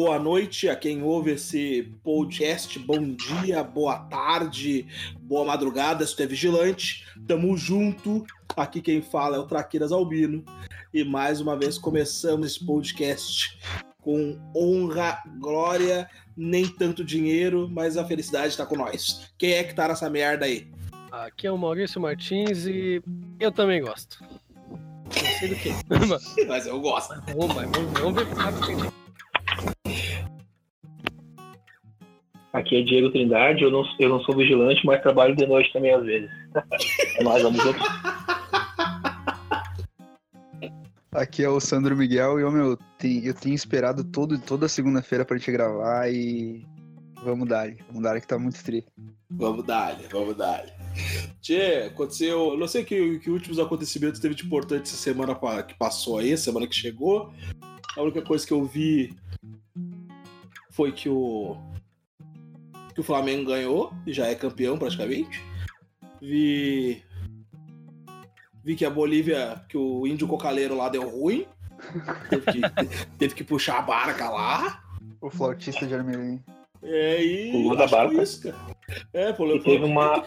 boa noite a quem ouve esse podcast, bom dia, boa tarde, boa madrugada, se tu é vigilante, tamo junto. Aqui quem fala é o Traqueiras Albino e mais uma vez começamos esse podcast com honra, glória, nem tanto dinheiro, mas a felicidade tá com nós. Quem é que tá nessa merda aí? Aqui é o Maurício Martins e eu também gosto. Não sei do que. Mas eu gosto. Vamos, vamos, vamos ver Aqui é Diego Trindade, eu não, eu não sou vigilante, mas trabalho de noite também às vezes. é nóis, vamos junto. Aqui é o Sandro Miguel e eu, meu, tenho, eu tenho esperado todo, toda segunda-feira pra gente gravar e vamos dar, vamos dar que tá muito tri. Vamos dar, vamos dar. Tchê, aconteceu. Eu não sei que, que últimos acontecimentos teve de importante essa semana que passou aí, semana que chegou. A única coisa que eu vi foi que o. que o Flamengo ganhou e já é campeão praticamente. Vi. Vi que a Bolívia, que o índio cocaleiro lá deu ruim. Teve que, teve que puxar a barca lá. O flautista de Armelim. É, e. Pulou da barca. Isso, cara. É, pulou, E teve uma.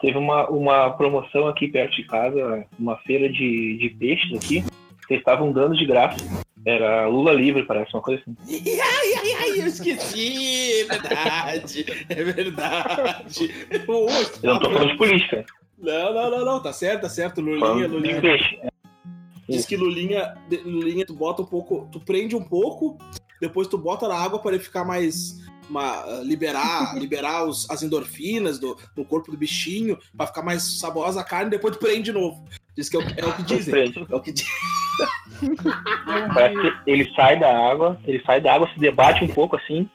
Teve uma, uma promoção aqui perto de casa, uma feira de, de peixes aqui. Eles estavam dando de graça. Era Lula livre, parece, uma coisa assim. Esqueci! É verdade! É verdade! Eu não tô falando de política. Não, não, não, não, tá certo, tá certo. Lulinha, Falando de Lulinha. peixe. Diz que Lulinha, Lulinha, tu bota um pouco, tu prende um pouco, depois tu bota na água para ele ficar mais. uma- liberar liberar os- as endorfinas do, no corpo do bichinho, pra ficar mais saborosa a carne, depois tu prende de novo. Diz que é o, é o que dizem. Prende. É o que dizem. Parece que ele sai da água, ele sai da água, se debate um pouco assim,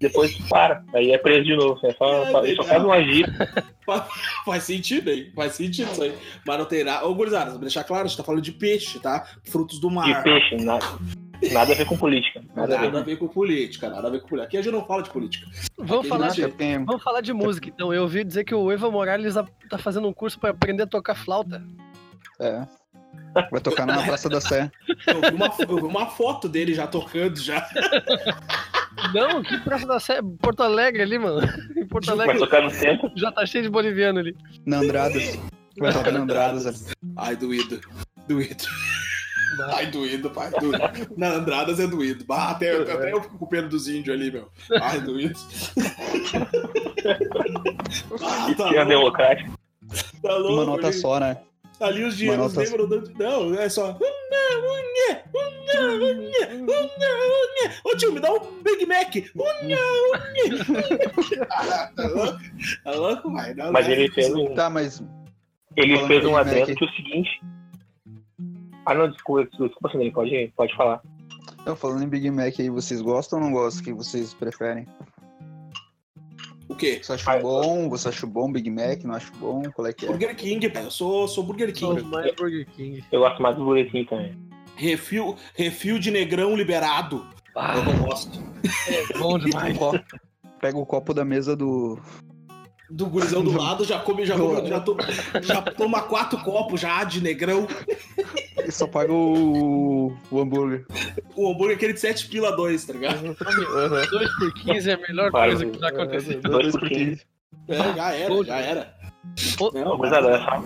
depois para. Aí é preso de novo. É só, É ele só faz um agir. Faz sentido aí, faz sentido isso aí. Mas não tem nada. Ô, gurizada, pra deixar claro, a gente tá falando de peixe, tá? Frutos do mar. De peixe, nada, nada a ver com política. Nada a Nada a ver. ver com política, nada a ver com política. Aqui a gente não fala de política. Vamos falar, tem. vamos falar de música, então. Eu ouvi dizer que o Evo Morales a- tá fazendo um curso pra aprender a tocar flauta. É. Vai tocar na Praça da Sé. Eu vi uma, eu vi uma foto dele já tocando já. Não, que Praça da Sé? Porto Alegre ali, mano. Em Porto Vai Alegre tocar no centro. já tá cheio de boliviano ali. Na Andradas. Vai tocar na Andradas. ali. Ai, doído. Doído. Ai, doído, pai. Doído. Na Andradas é doído. Bah, até, até eu fico com pena dos índios ali, meu. Ai, doído. Ah, tá é democrático. tá louco. Uma nota só, né? Ali os dinheiros nota- lembram do... Não, é só... Unha, unha, unha, unha, unha. Ô tio, me dá um Big Mac. Unha, unha. Ah, tá louco? Tá louco, vai? Não, Mas não. ele fez um, Tá, mas. ele Falando fez um adendo que é o seguinte. Ah, não, desculpa, desculpa, Sandrinho, pode, pode falar. Não, falando em Big Mac aí, vocês gostam ou não gostam? O que vocês preferem? O quê? Você acha bom? Você acha bom Big Mac? Não acha bom? Qual é que é? Burger King, pai. Eu sou, sou Burger Sou King. mais Burger King. Eu gosto mais do boletim também. Refil, refil de negrão liberado. Ah, Eu não gosto. é bom demais. Copo- Pega o copo da mesa do. Do gurizão do lado, já come, já, come, já, to- já toma quatro copos já de negrão. E só paga o, o hambúrguer. O hambúrguer é aquele de 7 pila 2, tá ligado? 2 por 15 é a melhor Claro. coisa que já aconteceu. Dois por quinze. É, já era, já era. Não, Mas nada, essa,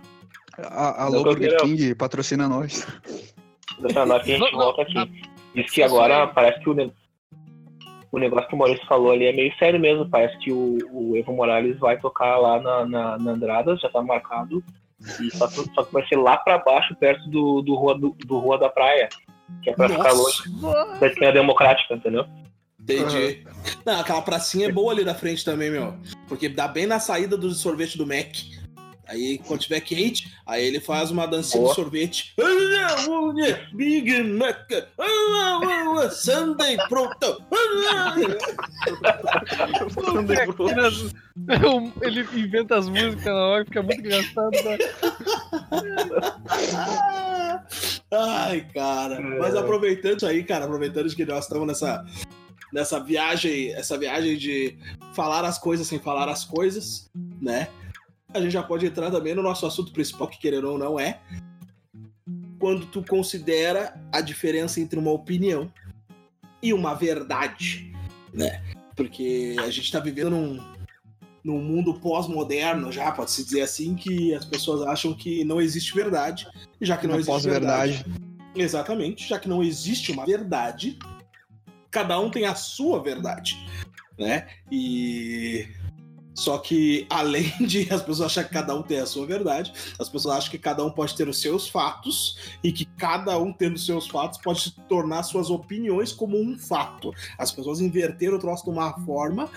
A, alô, Burger. King, patrocina nós. essa nota que a gente Não, não, volta aqui. Diz que agora parece que o, o negócio que o Maurício falou ali é meio sério mesmo. Parece que o, o Evo Morales vai tocar lá na, na, na Andradas, já tá marcado. E só, que- só que vai ser lá pra baixo, perto do, do, rua, do, do Rua da Praia. Que é pra ficar longe Nossa, da esquina democrática, entendeu? entendi. Não, aquela pracinha é boa ali na frente também, meu. Porque dá bem na saída do sorvete do Mac. Aí, quando tiver quente, aí ele faz uma dancinha Boa. de sorvete. Big Mac. Sunday pronto. Ele inventa as músicas na hora, fica muito engraçado. né? Ai, cara. Mas aproveitando isso aí, cara, aproveitando que nós estamos nessa, nessa viagem, essa viagem de falar as coisas sem falar as coisas, né? A gente já pode entrar também no nosso assunto principal, que querer ou não é. Quando tu considera a diferença entre uma opinião e uma verdade, né? Porque a gente está vivendo num, num mundo pós-moderno já, pode-se dizer assim, que as pessoas acham que não existe verdade, e já que não Uma existe pós-verdade. verdade, exatamente, já que não existe uma verdade, cada um tem a sua verdade, né? E só que além de as pessoas acharem que cada um tem a sua verdade, as pessoas acham que cada um pode ter os seus fatos e que cada um tendo os seus fatos pode tornar suas opiniões como um fato. As pessoas inverteram o troço de uma forma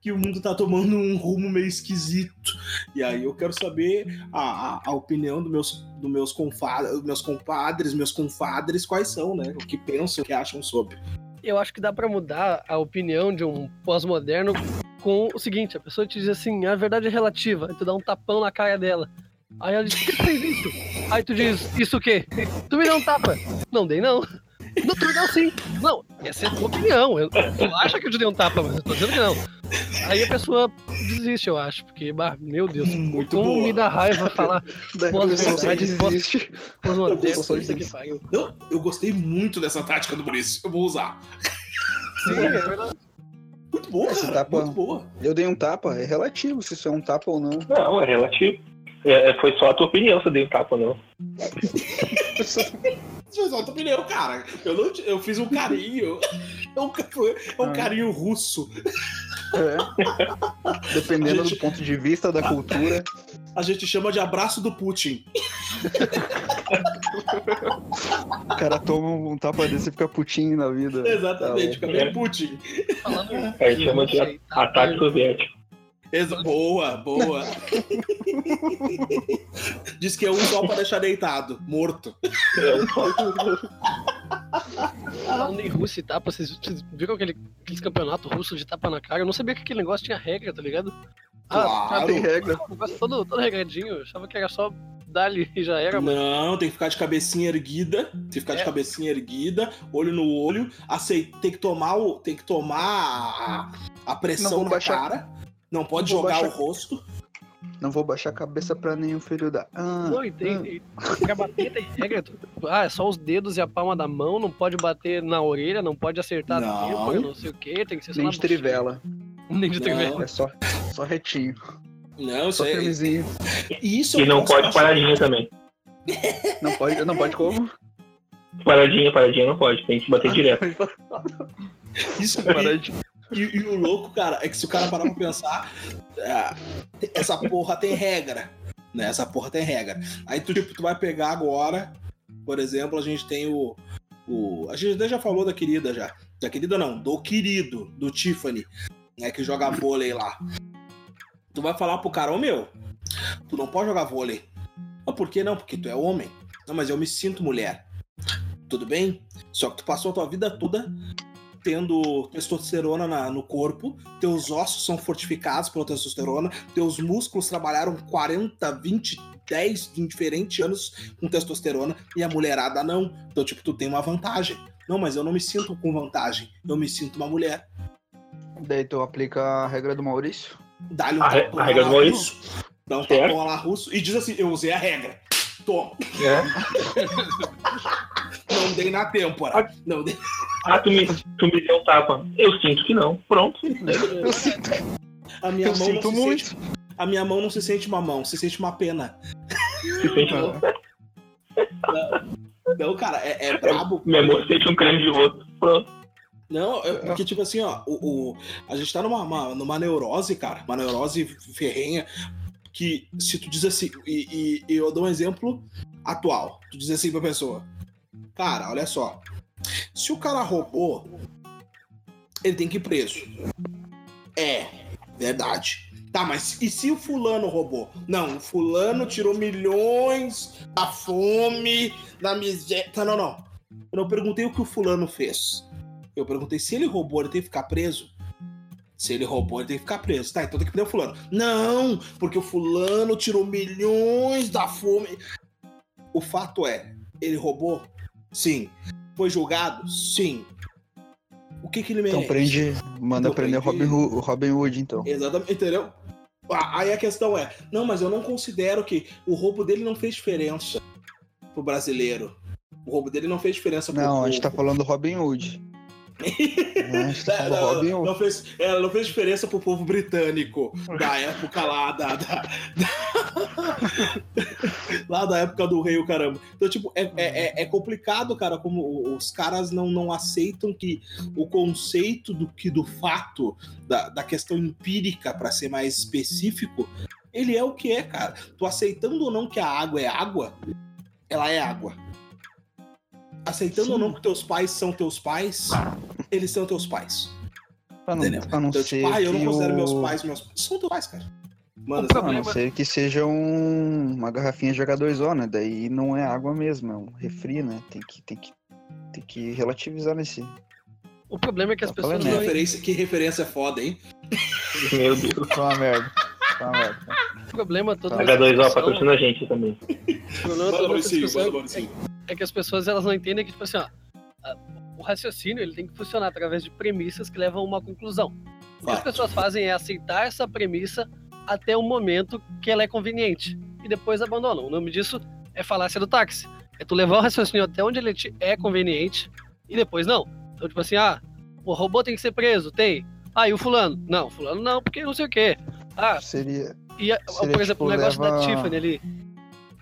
que o mundo tá tomando um rumo meio esquisito. E aí eu quero saber a, a, a opinião dos meus, do meus, confadres, meus compadres, meus confadres, quais são, né? O que pensam, o que acham sobre. Eu acho que dá pra mudar a opinião de um pós-moderno com o seguinte: a pessoa te diz assim, a verdade é relativa, aí tu dá um tapão na cara dela. Aí ela diz, o que tu fez isso? Aí tu diz, isso o quê? Tu me deu um tapa. Não dei não. Não, tu me deu sim. Não, essa é a tua opinião. Eu, tu acha que eu te dei um tapa, mas eu tô dizendo que não. Aí a pessoa desiste, eu acho, porque, bah, meu Deus, Muito como boa. me dá raiva falar Daí Pós- a pessoa só verdade, pós- desiste. pós-moderno, eu gostei muito dessa tática do Maurício. Eu vou usar. Sim, é verdade. Muito boa, Esse cara. tapa- Muito boa. Eu dei um tapa, é relativo se isso é um tapa ou não. Não, é relativo. É, é, foi só a tua opinião se eu dei um tapa ou não. Eu só a tua opinião, cara. Eu, não, eu fiz um carinho. É um, é um Ah. carinho russo. É. Dependendo Gente- do ponto de vista da cultura. A gente chama de abraço do Putin. O cara toma um tapa desse e fica putinho na vida. Exatamente, Tá fica bem Putin. Falando A gente chama de Sei, tá, ataque soviético. Exa- boa, boa. Diz que é um só pra deixar deitado, morto. Falando em Rússia e tapa, vocês, vocês viram aquele, aqueles campeonato russo de tapa na cara? Eu não sabia que aquele negócio tinha regra, tá ligado? Ah, Claro. Tem regra. o negócio todo, todo regradinho. Eu achava que era só dar-lhe e já era, mas. Não, tem que ficar de cabecinha erguida. Tem que ficar de É. cabecinha erguida, olho no olho. Acei- tem que tomar o, tem que tomar a, pressão na baixar- cara. Não pode não jogar baixar- o rosto. Não vou baixar a cabeça pra nenhum filho da. Ah, Não, e tem. ah. Pra bater tem regra. Ah, é só os dedos e a palma da mão, não pode bater na orelha, não pode acertar Não. a têmpora, não sei o que, tem que ser só Nem na de bochecha. Nem de Não. trivela. É só, só retinho. Não, Só é. firmezinho. E isso é E um não pode paradinha também. Não pode, não pode como? Paradinha, paradinha não pode, tem que bater direto. Isso Paradinha. E, e o louco, cara, é que se o cara parar pra pensar, é, essa porra tem regra. Né? Essa porra tem regra. Aí tu, tipo, tu vai pegar agora, por exemplo, a gente tem o. o a gente até já falou da querida já. Da querida não, do querido, do Tiffany, né? Que joga vôlei lá. Tu vai falar pro cara, ô meu, tu não pode jogar vôlei. Mas por que não? Porque tu é homem. Não, mas eu me sinto mulher. Tudo bem? Só que tu passou a tua vida toda tendo testosterona na- no corpo, teus ossos são fortificados pela testosterona, teus músculos trabalharam 40, 20, 10 em diferentes anos com testosterona e a mulherada não. Então, tipo, tu tem uma vantagem. Não, mas eu não me sinto com vantagem. Eu me sinto uma mulher. Daí tu aplica a regra do Maurício. Dá-lhe um A tapão a regra do Maurício. russo. Dá um Certo. tapão lá russo e diz assim: eu usei a regra. Toma. Não dei na têmpora. Não dei. Ah, tu me, tu me deu um tapa. Eu sinto que não. Pronto. Eu sinto, A minha eu mão sinto não se muito. sente. A minha mão não se sente uma mão, se sente uma pena. Se sente não. Então, cara, é, é brabo. Minha mão sente um creme de outro. Pronto. Não, é porque, tipo assim, ó, o, o- a gente tá numa, uma- numa neurose, cara, uma neurose ferrenha, que se tu diz assim, e, e- e eu dou um exemplo atual, tu diz assim pra pessoa, cara, olha só, se o cara roubou, ele tem que ir preso. É, verdade. Tá, mas e se o fulano roubou? Não, o fulano tirou milhões da fome, da miséria. Tá, não, não. Eu não perguntei o que o fulano fez. Eu perguntei se ele roubou, ele tem que ficar preso. Se ele roubou, ele tem que ficar preso. Tá, então tem que prender o fulano. Não, porque o fulano tirou milhões da fome. O fato é, ele roubou? Sim. Foi julgado? Sim. O que que ele merece? Então prende, manda Então prender o prende- Robin, Robin Hood, então. Exatamente, entendeu? Aí a questão é, não, mas eu não considero que o roubo dele não fez diferença pro brasileiro. O roubo dele não fez diferença pro Não, a povo. gente tá falando do Robin Hood. É, Não, Robin não fez, é, não fez diferença pro povo britânico da época lá da, da- da- lá da época do rei o caramba. Então, tipo, é, é, é- é complicado, cara, como os caras não, não aceitam que o conceito do que do fato, da, da questão empírica, para ser mais específico, ele é o que é, cara. Tu aceitando ou não que a água é água, ela é água. Aceitando ou não que teus pais são teus pais, eles são teus pais. Pra não, Entendeu? pra não Então, ser tipo, ah, eu não que considero o... meus pais meus pais. São teus pais, cara. Mano, O sabe? A não problema- ser que seja um- uma garrafinha de H2O, né? Daí não é água mesmo, é um refri, né? Tem que, tem que, tem que relativizar nesse. O problema é que as Tá falando pessoas que, não. referência, que referência foda, hein? Meu Deus. Tá uma merda. Tá merda. O problema todo Tá. dessa H2O discussão- patrocina a gente também. o problema todo é- é que as pessoas elas não entendem que, tipo assim, ó, o raciocínio ele tem que funcionar através de premissas que levam a uma conclusão. O que as pessoas fazem é aceitar essa premissa até o momento que ela é conveniente e depois abandonam. O nome disso é falácia do táxi. É tu levar o raciocínio até onde ele te é conveniente e depois não. Então, tipo assim, ah, o robô tem que ser preso, tem. Ah, e o fulano? Não, fulano não, porque não sei o quê. Ah, Seria. e, a- Seria, por exemplo, o tipo, negócio da leva- Tiffany ali.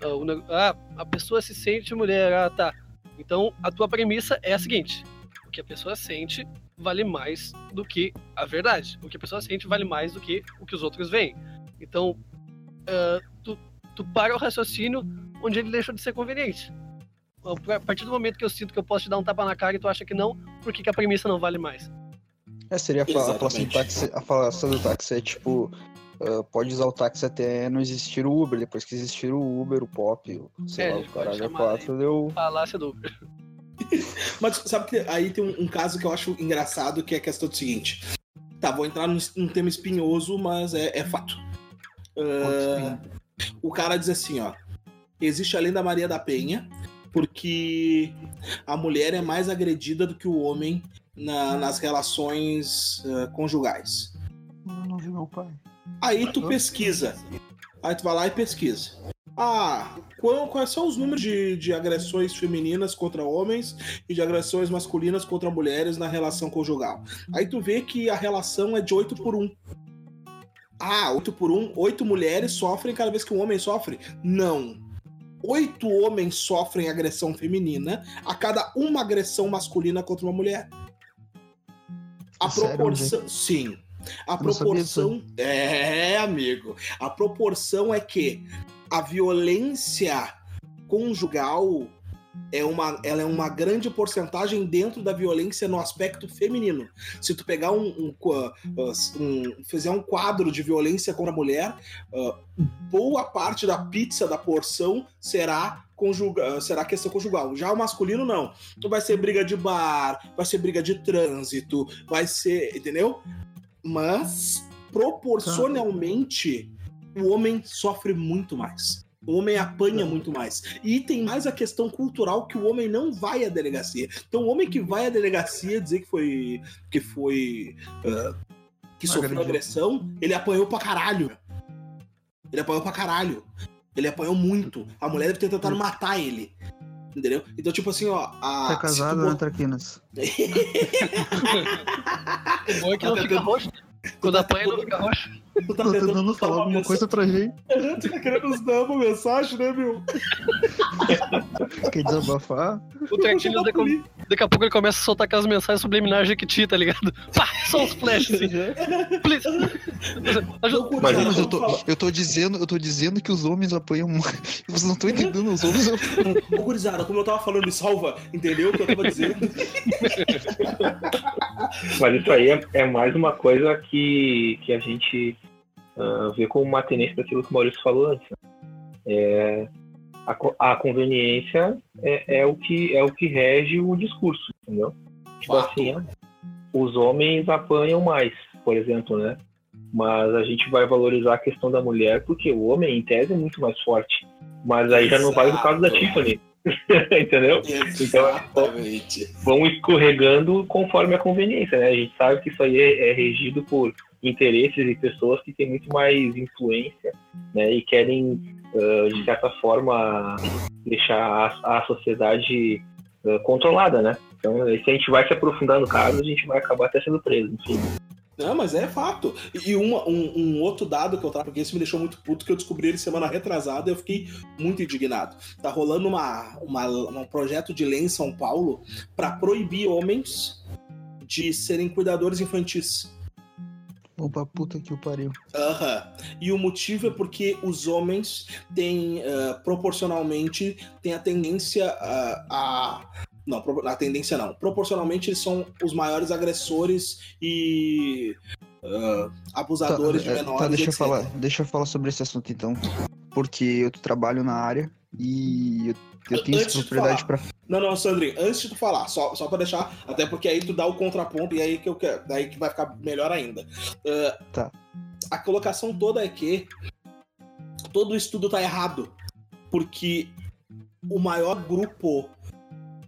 Ah, o Ah, a pessoa se sente mulher, ah, tá. Então, a tua premissa é a seguinte: o que a pessoa sente vale mais do que a verdade. O que a pessoa sente vale mais do que o que os outros veem. Então, ah, tu, tu para o raciocínio onde ele deixou de ser conveniente. A partir do momento que eu sinto que eu posso te dar um tapa na cara e tu acha que não, por que, que a premissa não vale mais? É, seria a, fa- a falação do táxi. A falação do táxi é tipo. Ah, pode usar o táxi até não existir o Uber. Depois que existir o Uber, o Pop, o, sei É, lá, a o caralho chamar 4, deu. Falácia do. Mas sabe que aí tem um, um caso que eu acho engraçado, que é a questão do seguinte. Tá, vou entrar num, num tema espinhoso, mas é, é fato. Ah, o cara diz assim, ó. Existe a lenda Maria da Penha, porque a mulher é mais agredida do que o homem na- nas relações ah, conjugais. Eu não vi meu pai. Aí tu pesquisa. Aí tu vai lá e pesquisa. Ah, qual- quais são os números de, de agressões femininas contra homens e de agressões masculinas contra mulheres na relação conjugal? Aí tu vê que a relação é de 8 por 1. Ah, 8 por 1, 8 mulheres sofrem cada vez que um homem sofre? Não. Oito homens sofrem agressão feminina a cada uma agressão masculina contra uma mulher. A Sério, proporção. Sim. A proporção. É, amigo. A proporção é que a violência conjugal é uma, ela é uma grande porcentagem dentro da violência no aspecto feminino. Se tu pegar um, um, qua- um- fizer um quadro de violência contra a mulher, ah, boa parte da pizza da porção será conjuga, será questão conjugal. Já o masculino não. Tu vai ser briga de bar, vai ser briga de trânsito, vai ser, entendeu? Mas proporcionalmente o homem sofre muito mais. O homem apanha muito mais. E tem mais a questão cultural que o homem não vai à delegacia. Então, o homem que vai à delegacia dizer que foi. que foi. ah, que sofreu agressão, ele apanhou pra caralho. Ele apanhou pra caralho. Ele apanhou muito. A mulher deve ter tentado matar ele. Entendeu? Então, tipo assim, ó. A, Tá casado, tu né, Traquinas? O bom é que não Tá fica roxo. Quando apanha, não fica roxo. Tu tá Tô tentando tentando falar uma alguma mensagem- coisa pra gente. Tu tá querendo nos dar uma mensagem, né, meu? Quer desabafar? O Trequilhos, daqui, a- daqui a pouco ele começa a soltar aquelas mensagens subliminares de Jequiti, tá ligado? Pá, só os flashes assim. Please. Ajuda. Mas mas eu tô, eu tô dizendo, eu tô dizendo que os homens apanham mais. Vocês não estão entendendo, os homens apanham. Ô, gurizada, como eu tava falando, me salva, entendeu o que eu tava dizendo? Mas isso aí é, é mais uma coisa que, que a gente ah, vê como uma tendência daquilo que o Maurício falou antes. né? É, a, a conveniência é, é o que, é o que rege o discurso, entendeu? Tipo Fato. assim, os homens apanham mais, por exemplo, né? Mas a gente vai valorizar a questão da mulher porque o homem, em tese, é muito mais forte. Mas aí já não vale no caso da Exato. Tiffany. entendeu? Exatamente. vão escorregando conforme a conveniência, né? A gente sabe que isso aí é, é regido por interesses e pessoas que têm muito mais influência, né? E querem, ah, de certa forma, deixar a, a sociedade uh, controlada, né? Então, se a gente vai se aprofundar no caso, a gente vai acabar até sendo preso, enfim. Não, mas é fato. E uma, um, um, outro dado que eu trago, porque esse me deixou muito puto, que eu descobri ele semana retrasada e eu fiquei muito indignado. Tá rolando uma, uma, um projeto de lei em São Paulo para proibir homens de serem cuidadores infantis. Opa, puta que o pariu. Aham. Uhum. E o motivo é porque os homens têm, uh, proporcionalmente, têm a tendência uh, a não, a tendência não. Proporcionalmente, eles são os maiores agressores e uh, abusadores tá, de é, menores. Tá, deixa eu, falar, deixa eu falar sobre esse assunto então. Porque eu trabalho na área e eu, eu tenho Antes propriedade para. Não, não, Sandrinho, antes de tu falar, só, só pra deixar, até porque aí tu dá o contraponto e aí que eu quero, daí que vai ficar melhor ainda. Uh, tá. A colocação toda é que todo o estudo tá errado. Porque o maior grupo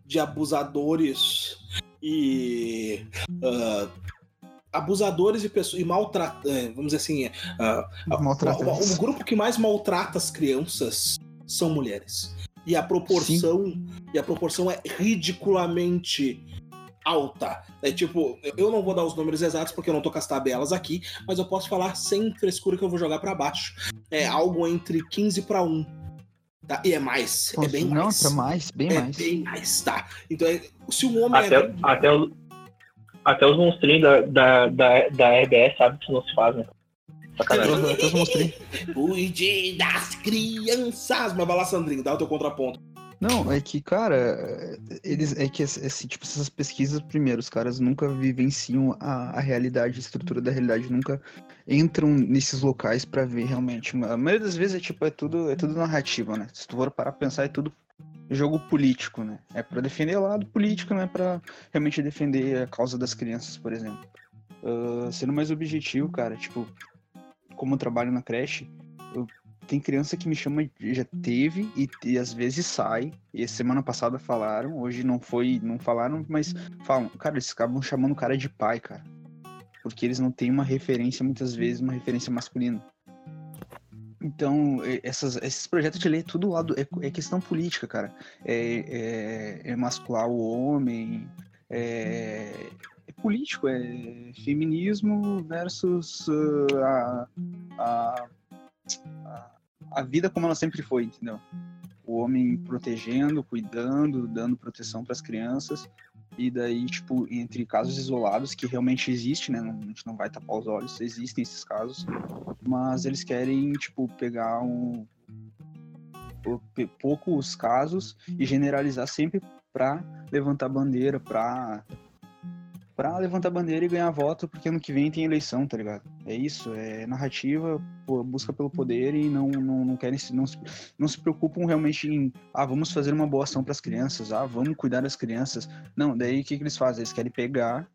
de abusadores e uh, abusadores e pessoas e maltrata, é, vamos dizer assim, uh, o, grupo que mais maltrata as crianças são mulheres. E a proporção Sim. e a proporção é ridiculamente alta. É tipo, eu não vou dar os números exatos porque eu não tô com as tabelas aqui, mas eu posso falar sem frescura que eu vou jogar para baixo. É algo entre 15 para 1 Tá? E é mais. É Nossa, é bem não, mais. Não, tá mais, bem é mais. bem mais, tá. Então, é, se um homem. Até, é... até, os, até os monstrinhos da, da, da, da RBS sabem que isso não se faz, né? Sacanagem. até os monstrinhos. Cuide das crianças! Mas vai lá, Sandrinho, dá o teu contraponto. Não, é que, cara, eles é que esse, tipo, essas pesquisas, primeiro, os caras nunca vivenciam a, a realidade, a estrutura da realidade, nunca entram nesses locais para ver realmente. A maioria das vezes é tipo, é tudo, é tudo narrativa, né? Se tu for parar pra pensar, é tudo jogo político, né? É para defender o lado político, não é para realmente defender a causa das crianças, por exemplo. Uh, sendo mais objetivo, cara, tipo, como eu trabalho na creche, eu tem criança que me chama, já teve e, e, às vezes sai. E semana passada falaram, hoje não foi, não falaram, mas falam, cara, eles acabam chamando o cara de pai, cara. Porque eles não têm uma referência, muitas vezes, uma referência masculina. Então, essas, esses projetos de lei, tudo lado é, é questão política, cara. É, é, é mascular o homem, é, é, político, é feminismo versus uh, a, a, a vida como ela sempre foi, entendeu? O homem protegendo, cuidando, dando proteção para as crianças. E daí, tipo, entre casos isolados, que realmente existe, né? a gente não vai tapar os olhos, existem esses casos. Mas eles querem, tipo, pegar um, poucos casos e generalizar sempre para levantar bandeira, para pra levantar bandeira e ganhar voto, porque ano que vem tem eleição, tá ligado? É isso, é narrativa, busca pelo poder e não, não, não querem, não se, não se preocupam realmente em, ah, vamos fazer uma boa ação para as crianças, ah, vamos cuidar das crianças. Não, daí o que, que eles fazem? Eles querem pegar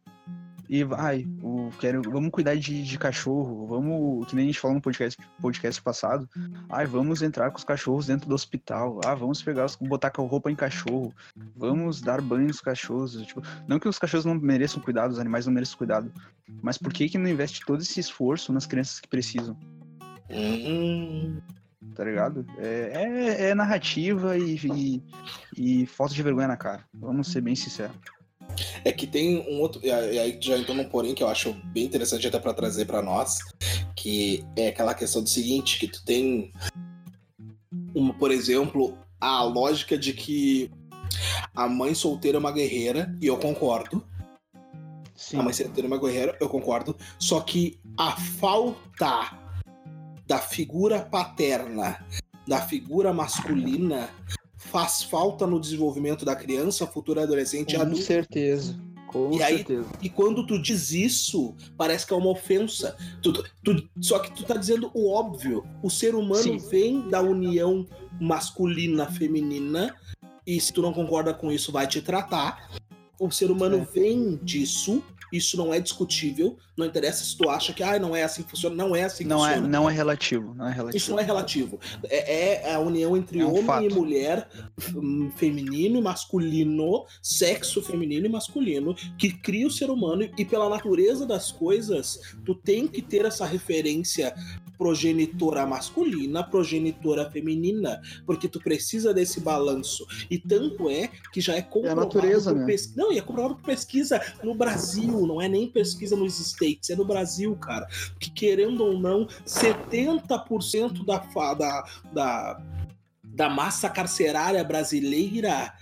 e ai, o, quero, vamos cuidar de, de, cachorro, vamos, que nem a gente falou no podcast, podcast passado, ai, vamos entrar com os cachorros dentro do hospital, ah, vamos pegar, botar roupa em cachorro, vamos dar banho nos cachorros, tipo, não que os cachorros não mereçam cuidado, os animais não mereçam cuidado, mas por que que não investe todo esse esforço nas crianças que precisam? Hum. Tá ligado? É, é, é narrativa e, e, e falta de vergonha na cara, vamos ser bem sinceros. É que tem um outro. E aí já entrou num porém que eu acho bem interessante até para trazer para nós, que é aquela questão do seguinte, que tu tem uma, por exemplo, a lógica de que a mãe solteira é uma guerreira, e eu concordo. Sim. A mãe solteira é uma guerreira, eu concordo. Só que a falta da figura paterna, da figura masculina, faz falta no desenvolvimento da criança, futura adolescente Com adulto. certeza. Com e certeza. Aí, e quando tu diz isso, parece que é uma ofensa. Tu, tu, só que tu tá dizendo o óbvio. O ser humano Sim. vem da união masculina-feminina, e se tu não concorda com isso, vai te tratar. O ser humano é. vem disso, isso não é discutível. Não interessa se tu acha que ah, não é assim que funciona. Não é assim que não é, funciona. É, não é relativo. Não é relativo. Isso não é relativo. É, é a união entre é um homem fato. e mulher, hum, feminino e masculino, sexo feminino e masculino, que cria o ser humano e pela natureza das coisas, tu tem que ter essa referência progenitora masculina, progenitora feminina, porque tu precisa desse balanço. E tanto é que já é comprovado natureza, por né? pes- Não, e é comprovado por pesquisa no Brasil, não é nem pesquisa nos States, é no Brasil, cara. Que querendo ou não, 70% da, da, da, da massa carcerária brasileira,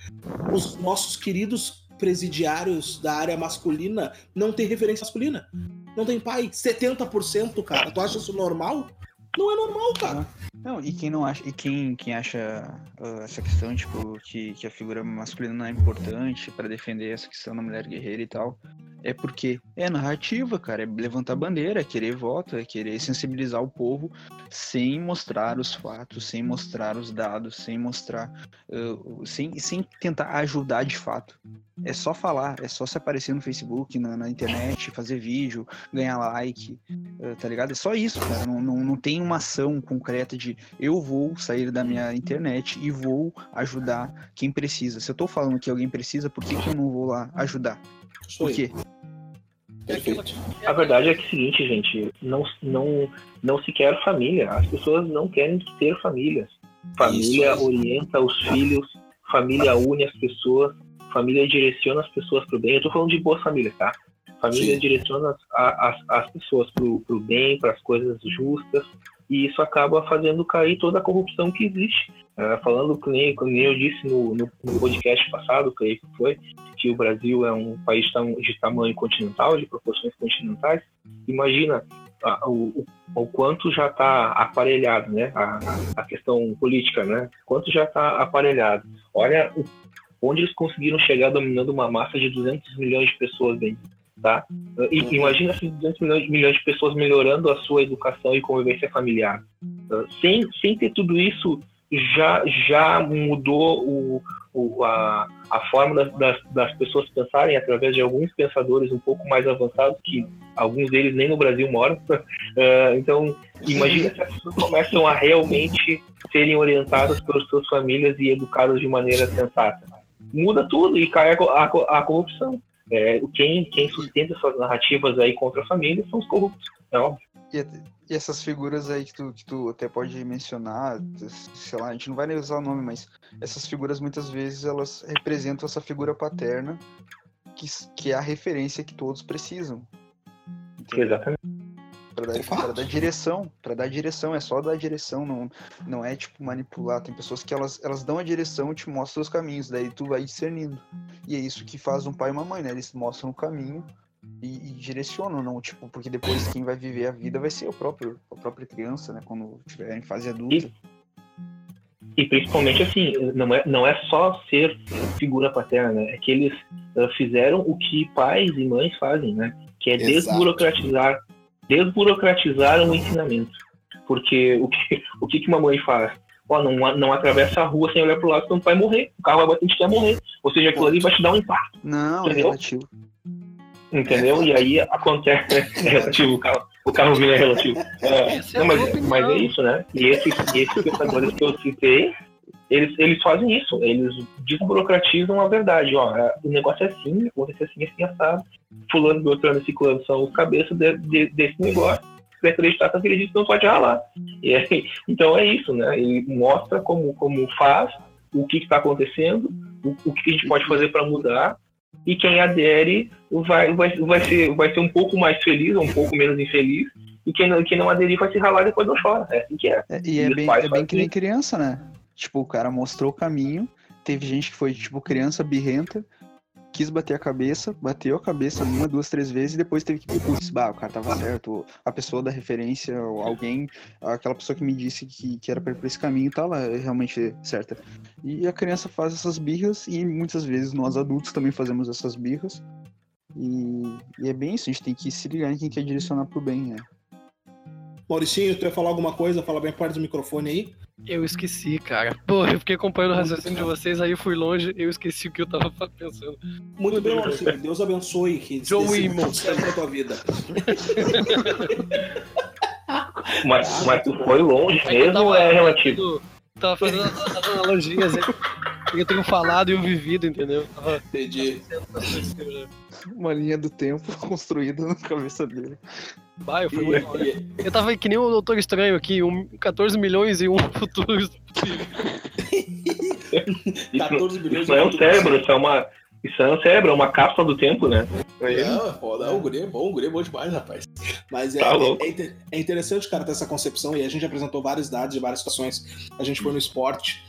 os nossos queridos presidiários da área masculina não tem referência masculina. Não tem pai. 70%, cara. Tu acha isso normal? Não é normal, cara. Não, e quem não acha, e quem, quem acha ah, essa questão, tipo, que, que a figura masculina não é importante pra defender essa questão da mulher guerreira e tal, é porque é narrativa, cara, é levantar bandeira, é querer voto, é querer sensibilizar o povo sem mostrar os fatos, sem mostrar os dados, sem mostrar, o- sem, sem tentar ajudar de fato. É só falar, é só se aparecer no Facebook, na, na internet, fazer vídeo, ganhar like, ah, tá ligado? É só isso, cara. Não, não, não tem uma ação concreta de eu vou sair da minha internet e vou ajudar quem precisa. Se eu tô falando que alguém precisa, por que, que eu não vou lá ajudar? Por quê? Perfeito. A verdade é que é o seguinte, gente, não, não, não se quer família. As pessoas não querem ter famílias. Família Isso. orienta os filhos, família une as pessoas, família direciona as pessoas para o bem. Eu tô falando de boas famílias, tá? Família Sim. direciona as, as, as pessoas para o bem, para as coisas justas, e isso acaba fazendo cair toda a corrupção que existe. Ah, falando que nem, nem eu disse no, no, no podcast passado, creio que foi, que o Brasil é um país de tam- de tamanho continental, de proporções continentais. Imagina ah, o, o, quanto já está aparelhado, né? A, a questão política, né? Quanto já está aparelhado. Olha o- onde eles conseguiram chegar dominando uma massa de 200 milhões de pessoas, bem, tá? E, imagina esses 200 milhões, milhões de pessoas melhorando a sua educação e convivência familiar. Ah, sem, sem ter tudo isso, já, já mudou o, o, a, a forma das, das, das pessoas pensarem através de alguns pensadores um pouco mais avançados, que alguns deles nem no Brasil moram. Ah, então, imagina se as pessoas começam a realmente serem orientadas pelas suas famílias e educadas de maneira sensata. Muda tudo e cai a, a, a corrupção. É, quem, quem sustenta essas narrativas aí contra a família são os corruptos. É óbvio. E, e essas figuras aí que tu, que tu até pode mencionar, sei lá, a gente não vai nem usar o nome, mas essas figuras muitas vezes elas representam essa figura paterna que, que é a referência que todos precisam. Entendeu? Exatamente. Pra dar, pra dar direção, para dar direção, é só dar direção, não, não é tipo manipular. Tem pessoas que elas, elas dão a direção e te mostram os caminhos, daí tu vai discernindo. E é isso que faz um pai e uma mãe, né? Eles mostram o caminho e, e direcionam, não, tipo, porque depois quem vai viver a vida vai ser o próprio, a própria criança, né? Quando tiver em fase adulta. E principalmente assim, não é, não é só ser figura paterna, né? É que eles ah, fizeram o que pais e mães fazem, né? Que é Exato. desburocratizar, desburocratizar o ensinamento. Porque o que, o que, que uma mãe faz? Ó, não, não atravessa a rua sem olhar pro lado, senão tu vai morrer. O carro vai bater ti, tu vai morrer. Ou seja, aquilo ali vai te dar um impacto, Não, é Entendeu? relativo. entendeu? E aí acontece. É relativo, o carro, o carro vindo é relativo. É, é a não, mas, mas é isso, né? E esses, e esses pensadores que eu citei, eles, eles fazem isso, eles desburocratizam a verdade. Ó, é, o negócio é assim, acontece assim, assim, assado. Fulano, Beltrano e Ciclano são os cabeças de- de- desse negócio. Se acreditar, tá acredita, não pode ralar. E aí, então é isso, né? Ele mostra como, como faz, o que está acontecendo, o, o que a gente pode fazer para mudar. E quem adere vai, vai, vai, ser, vai ser um pouco mais feliz, ou um pouco menos infeliz. E quem não, quem não aderir vai se ralar e depois não chora. É assim que é. É, e é E os bem, é bem que nem criança, né? Tipo, o cara mostrou o caminho, teve gente que foi, tipo, criança birrenta, quis bater a cabeça, bateu a cabeça uma, duas, três vezes e depois teve que, putz, bah, o cara tava certo, a pessoa da referência, ou alguém, aquela pessoa que me disse que, que era pra ir por esse caminho, lá realmente certa. E a criança faz essas birras e muitas vezes nós adultos também fazemos essas birras. E, e é bem isso, a gente tem que se ligar em quem quer direcionar pro bem, né? Mauricinho, tu ia falar alguma coisa? Fala bem perto do microfone aí. Eu esqueci, cara. Pô, eu fiquei acompanhando o raciocínio de vocês, aí eu fui longe, eu esqueci o que eu tava pensando. Muito bem, Mauricinho. Deus abençoe que na tua vida. Mas, mas tu foi longe eu mesmo tava ou é relativo? Tava fazendo as as analogias aí. Eu tenho falado e o vivido, entendeu? Tava Entendi. Uma linha do tempo construída na cabeça dele. Bah, eu, fui E- e- eu tava que nem o Doutor Estranho aqui, um 14 milhões e um futuro. Isso, 14 bilhões isso não é um cérebro, isso é uma. Isso é um cérebro, é uma cápsula do tempo, né? Não, é foda. O guri é bom, o guri é bom demais, rapaz. Mas é, Tá é, é é interessante, cara, ter essa concepção. E a gente apresentou vários dados de várias situações. A gente foi no esporte.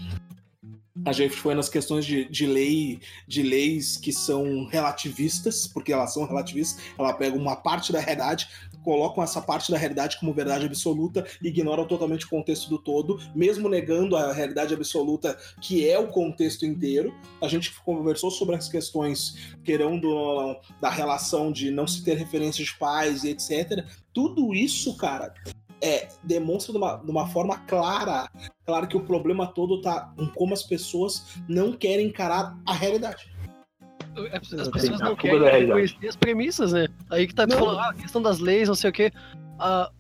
A gente foi nas questões de, de lei, de leis que são relativistas, porque elas são relativistas. Ela pega uma parte da realidade, colocam essa parte da realidade como verdade absoluta, e ignoram totalmente o contexto do todo, mesmo negando a realidade absoluta, que é o contexto inteiro. A gente conversou sobre as questões, querendo da relação de não se ter referências de pais e etc. Tudo isso, cara, é, demonstra de uma, de uma forma clara, claro que o problema todo tá em como as pessoas não querem encarar a realidade. As Exatamente. pessoas não querem reconhecer as premissas, né? Aí que tá Não. falando, ah, a questão das leis, não sei o quê. Ah,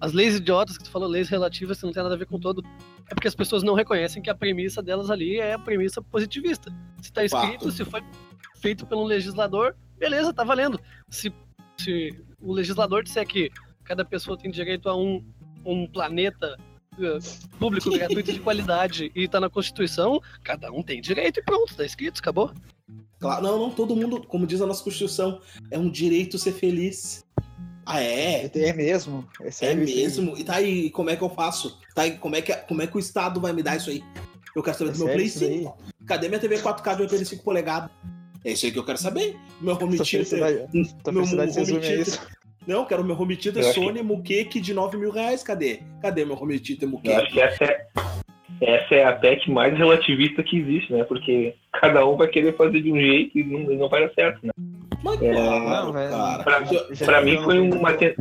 as leis idiotas que tu falou, leis relativas que não tem nada a ver com todo. É porque as pessoas não reconhecem que a premissa delas ali é a premissa positivista. Se tá escrito, Fato. se foi feito pelo legislador, beleza, tá valendo. Se, se o legislador disser que cada pessoa tem direito a um, um planeta público, gratuito de qualidade e tá na Constituição, cada um tem direito e pronto, tá escrito, acabou. Claro, não, não, todo mundo, como diz a nossa Constituição, é um direito ser feliz. Ah, é? É mesmo? É, É mesmo? E tá aí, como é que eu faço? Tá aí, como é que, como é que o Estado vai me dar isso aí? Eu quero saber É do meu Play isso daí? 5. Cadê minha TV 4K de 85 polegadas? É isso aí que eu quero saber. Meu home theater. meu home theater- isso. Não, quero meu home theater Eu Sony Muqueque de 9 mil reais. Cadê? Cadê meu home theater Eu acho Muqueque? que essa é, essa é a tech mais relativista que existe, né? Porque cada um vai querer fazer de um jeito e não, não vai dar certo, né? Mas É, claro, cara. Pra, mim foi uma te-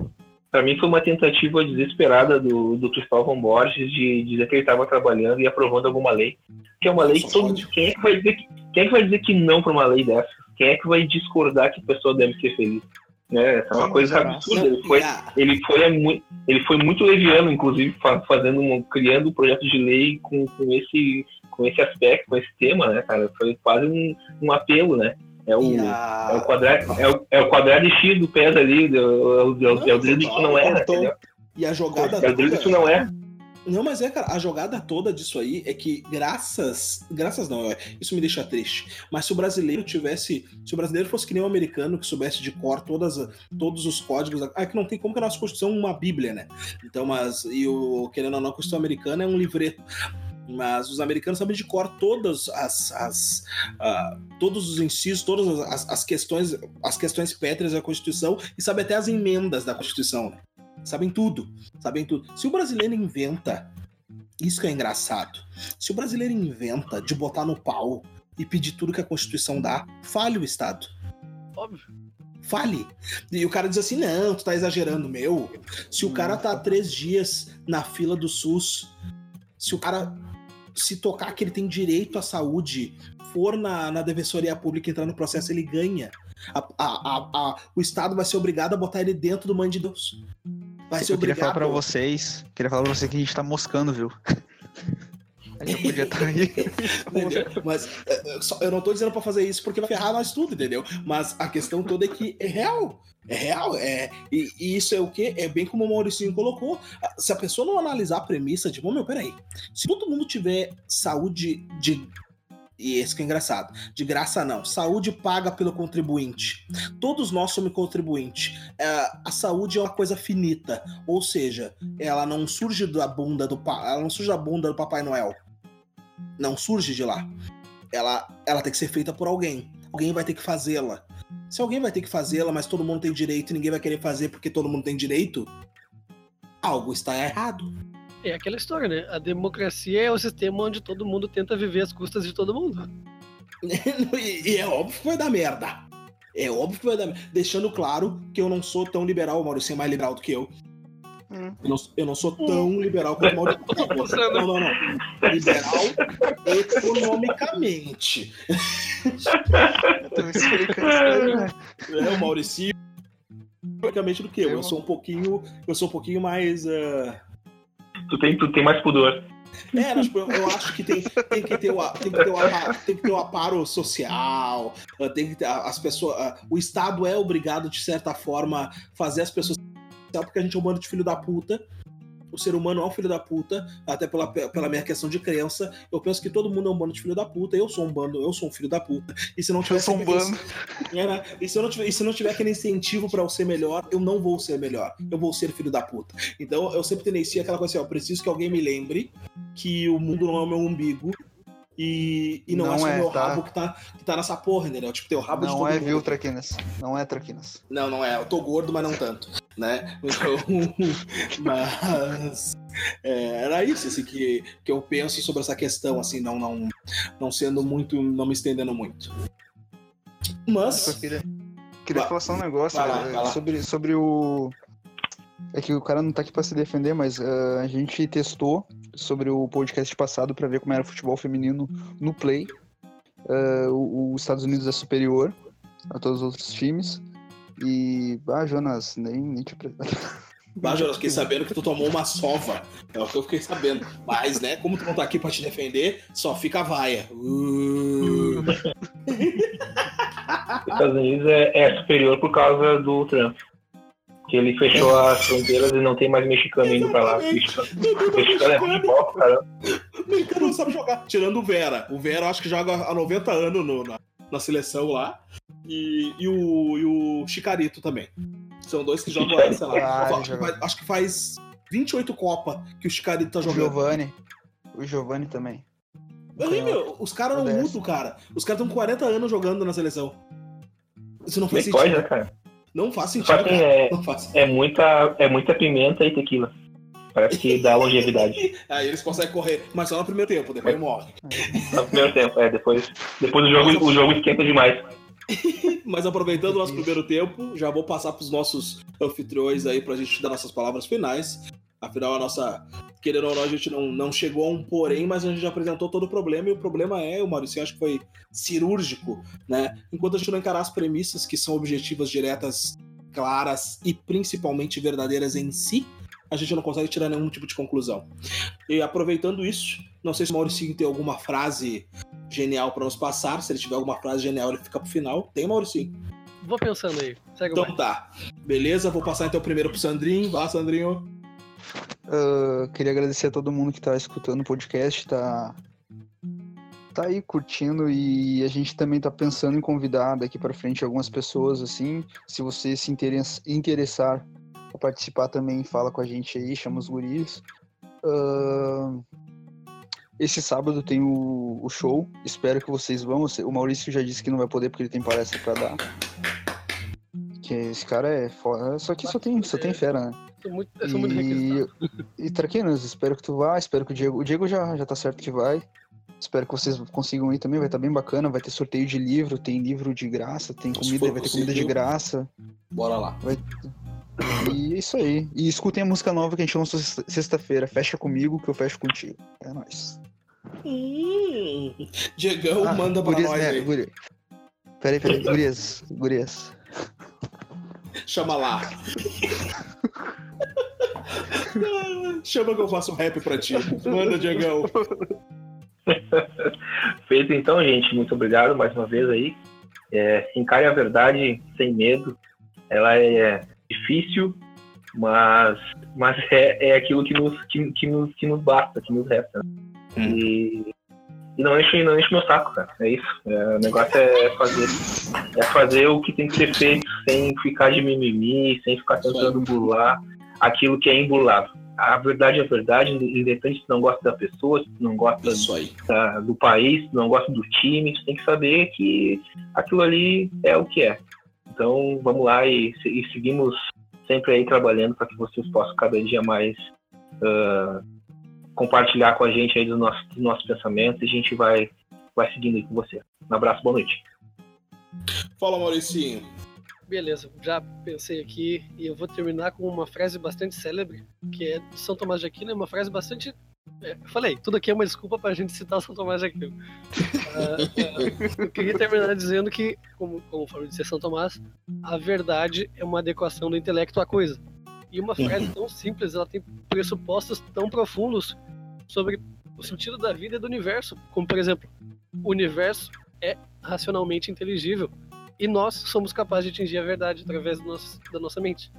pra mim foi uma tentativa desesperada do, do Cristóvão Borges de dizer que ele estava trabalhando e aprovando alguma lei. Que é uma lei que todo quem é que vai dizer que, quem é que vai dizer que não para uma lei dessa? Quem é que vai discordar que a pessoa deve ser feliz? Né? Essa é uma Sim, coisa absurda. Ele foi, a- ele foi, muito, ele foi muito leviano, inclusive, fa- fazendo um, criando um projeto de lei com, com, esse, com esse aspecto, com esse tema, né, cara? Foi quase um, um apelo, né? É o, e é o a- quadrado, é o, é o quadrado X do pés ali, é o, é o, é o dedo que não era? E a jogada É o dedo que não é. Não, mas é, cara, a jogada toda disso aí é que graças. Graças não, é, isso me deixa triste. Mas se o brasileiro tivesse. Se o brasileiro fosse que nem o americano, que soubesse de cor todas, todos os códigos. Ah, que não tem como que a nossa Constituição é uma Bíblia, né? Então, mas. E o, querendo ou não, a Constituição americana é um livreto. Mas os americanos sabem de cor todas as. as ah, todos os incisos, todas as, as questões, as questões pétreas da Constituição e sabem até as emendas da Constituição, né? Sabem tudo. Sabem tudo. Se o brasileiro inventa, isso que é engraçado. Se o brasileiro inventa de botar no pau e pedir tudo que a Constituição dá, fale o Estado. Óbvio. Fale. E o cara diz assim: não, tu tá exagerando, meu. Se o cara tá três dias na fila do SUS, se o cara se tocar que ele tem direito à saúde, for na, na defensoria pública entrar no processo, ele ganha. A- a- a- a- o Estado vai ser obrigado a botar ele dentro do mãe de Deus. Vai ser Eu queria falar pra vocês, queria falar pra vocês que a gente tá moscando, viu? A gente podia estar aí. Entendeu? Mas é, é, eu não tô dizendo pra fazer isso porque vai ferrar nós tudo, entendeu? Mas a questão toda é que é real. É real. É, e, e isso é o quê? É bem como o Mauricinho colocou. Ah, Se a pessoa não analisar a premissa de, bom, meu, peraí. Se todo mundo tiver saúde de. E esse que é engraçado. De graça não. Saúde paga pelo contribuinte. Todos nós somos contribuinte. É, a saúde é uma coisa finita. Ou seja, ela não surge da bunda do ela não surge da bunda do Papai Noel não surge de lá. Ela, ela tem que ser feita por alguém. Alguém vai ter que fazê-la. Se alguém vai ter que fazê-la, mas todo mundo tem direito e ninguém vai querer fazer porque todo mundo tem direito, algo está errado. É aquela história, né? A democracia é o sistema onde todo mundo tenta viver às custas de todo mundo. e, é óbvio que vai dar merda. É óbvio que vai dar merda. Deixando claro que eu não sou tão liberal, o Maurício é mais liberal do que eu. Hum. Eu não, eu não sou tão liberal quanto o Maurício. Sandro. Não, não, não. Liberal economicamente. Eu tô me explicando isso aí, né? É, o Mauricinho economicamente do que eu. Eu sou um pouquinho. Eu sou um pouquinho mais. ah, Tu tem, tu tem mais pudor. É, mas, tipo, eu, acho que tem, tem que ter o, tem que ter o, apa- tem que ter o aparo social, ah, tem que ter as pessoas. ah, o Estado é obrigado, de certa forma, fazer as pessoas porque a gente é um bando de filho da puta. O ser humano é um filho da puta, até pela, pela minha questão de crença. Eu penso que todo mundo é um bando de filho da puta. Eu sou um bando, eu sou um filho da puta. E se não tiver Eu sou um bando. É, né? E se eu não tiver, e se não tiver aquele incentivo pra eu ser melhor, eu não vou ser melhor. Eu vou ser filho da puta. Então eu sempre tendencio aquela coisa assim, ó, eu preciso que alguém me lembre que o mundo não é o meu umbigo. E, e não, Não é só o é, meu tá? rabo que tá, que tá nessa porra, entendeu? Tipo, tem o rabo de Não todo é, mundo. viu, Traquinas? Não é, Traquinas. Não, não é. Eu tô gordo, mas não tanto, né? Então, mas é, era isso assim, que, que eu penso sobre essa questão, assim, não, não, não sendo muito, não me estendendo muito. Eu Mas, queria, queria Vai- falar só um negócio vai lá, eh, vai lá. sobre, sobre o. É que o cara não tá aqui pra se defender, mas eh, a gente testou sobre o podcast passado pra ver como era o futebol feminino no Play. Eh, o- os Estados Unidos é superior a todos os outros times. E. Ah, Jonas, nem, nem te. bah, Jonas, fiquei sabendo que tu tomou uma sova. É o que eu fiquei sabendo. Mas, né, como tu não tá aqui pra te defender, só fica a vaia. Uh. Os Estados Unidos é, é superior por causa do Trump. Que ele fechou as fronteiras e não tem mais mexicano indo pra lá. Mexicano, mexicano é ruim de bola, cara. O mexicano não sabe jogar. Tirando o Vera. O Vera, eu acho que joga há 90 anos no- na, na seleção lá. E, e o, e o Chicarito também. São dois que jogam, sei lá. Ah, acho, que faz, acho que faz 28 Copa que o Chicarito tá O jogando. Giovanni. O Giovanni também. Aí, meu, os caras não mudam, cara. Os caras estão com 40 anos jogando na seleção. Isso não faz Nem pode, né, sentido. cara? Não faz sentido, Só que cara. é, Não faz. é, muita, é muita pimenta e tequila. Parece que dá longevidade. Aí eles conseguem correr, mas só no primeiro tempo, depois morre. No primeiro tempo, é. Depois, depois o, jogo, o jogo esquenta demais. Mas aproveitando o nosso primeiro tempo, já vou passar para os nossos anfitriões aí pra gente dar nossas palavras finais. Afinal, a nossa. Querendo ou não, a gente não, não chegou a um porém, mas a gente já apresentou todo o problema, e o problema é, o Maurício acho que foi cirúrgico, né? Enquanto a gente não encarar as premissas que são objetivas, diretas, claras e principalmente verdadeiras em si, a gente não consegue tirar nenhum tipo de conclusão. E aproveitando isso, não sei se o Maurício tem alguma frase genial para nos passar. Se ele tiver alguma frase genial, ele fica pro final. Tem, Maurício? Vou pensando aí. Segue Então mais. tá. Beleza, vou passar então primeiro pro Sandrinho. Vá, Sandrinho. Ah, queria agradecer a todo mundo que tá escutando o podcast, tá, tá aí curtindo e a gente também tá pensando em convidar daqui para frente algumas pessoas assim. Se você se interes- interessar a participar também, fala com a gente aí, chama os guris. Ah, esse sábado tem o, o show, espero que vocês vão. O Maurício já disse que não vai poder porque ele tem palestra para dar. Que esse cara é foda. Só que só tem, só tem fera, né? Sou muito, eu sou muito. E, e Traquinas, espero que tu vá, espero que o Diego. O Diego já, já tá certo que vai. Espero que vocês consigam ir também, vai estar bem bacana. Vai ter sorteio de livro, tem livro de graça, tem comida, vai ter comida de graça. Bora lá. E é isso aí. E escutem a música nova que a gente lançou sexta- sexta-feira. Fecha comigo que eu fecho contigo. É nóis. Hum, Diegão, Ah, manda pra gurias, nós né, aí. guri- Peraí, peraí, gurias, gurias. Chama lá. Chama que eu faço um rap pra ti. Manda, Diegão. Feito então, gente. Muito obrigado mais uma vez aí. É, encare a verdade sem medo. Ela é difícil, mas, mas é, é aquilo que nos, que, que nos, que nos basta, que nos resta. né? Hum. E, e não, enche, não enche meu saco, cara. É isso. É, o negócio é fazer, é fazer o que tem que ser feito sem ficar de mimimi, sem ficar tentando burlar aquilo que é imburlável. A verdade é verdade, independente se não gosta da pessoa, se não gosta da- do país, não gosta do time, você tem que saber que aquilo ali é o que é. Então vamos lá e, e seguimos sempre aí trabalhando para que vocês possam cada dia mais ah, compartilhar com a gente aí dos nossos, dos nossos pensamentos e a gente vai, vai seguindo aí com você. Um abraço, boa noite. Fala, Mauricinho. Beleza, já pensei aqui e eu vou terminar com uma frase bastante célebre, que é de São Tomás de Aquino, é uma frase bastante. É, falei, tudo aqui é uma desculpa pra gente citar São Tomás de Aquino. Ah, ah, eu queria terminar dizendo que, como, de ser São Tomás, a verdade é uma adequação do intelecto à coisa. E uma frase tão simples, ela tem pressupostos tão profundos sobre o sentido da vida e do universo. Como, por exemplo, o universo é racionalmente inteligível e nós somos capazes de atingir a verdade através nosso- da nossa mente.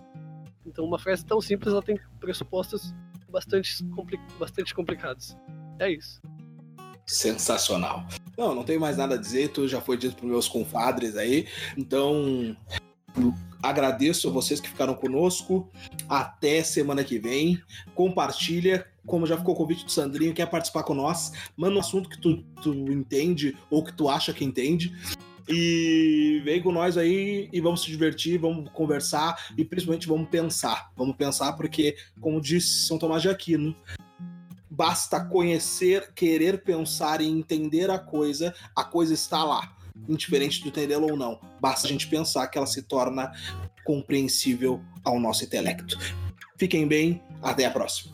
Então uma frase tão simples ela tem pressupostos bastante, compli bastante complicados. É isso. Sensacional. Não, não tenho mais nada a dizer, tu já foi dito para meus confadres aí. Então, agradeço a vocês que ficaram conosco. Até semana que vem. Compartilha. Como já ficou o convite do Sandrinho, quer participar com nós, manda um assunto que tu, tu entende ou que tu acha que entende. E vem com nós aí e vamos se divertir, vamos conversar e principalmente vamos pensar. Vamos pensar porque, como disse São Tomás de Aquino, basta conhecer, querer pensar e entender a coisa, a coisa está lá, indiferente de entendê-la ou não. Basta a gente pensar que ela se torna compreensível ao nosso intelecto. Fiquem bem, até a próxima.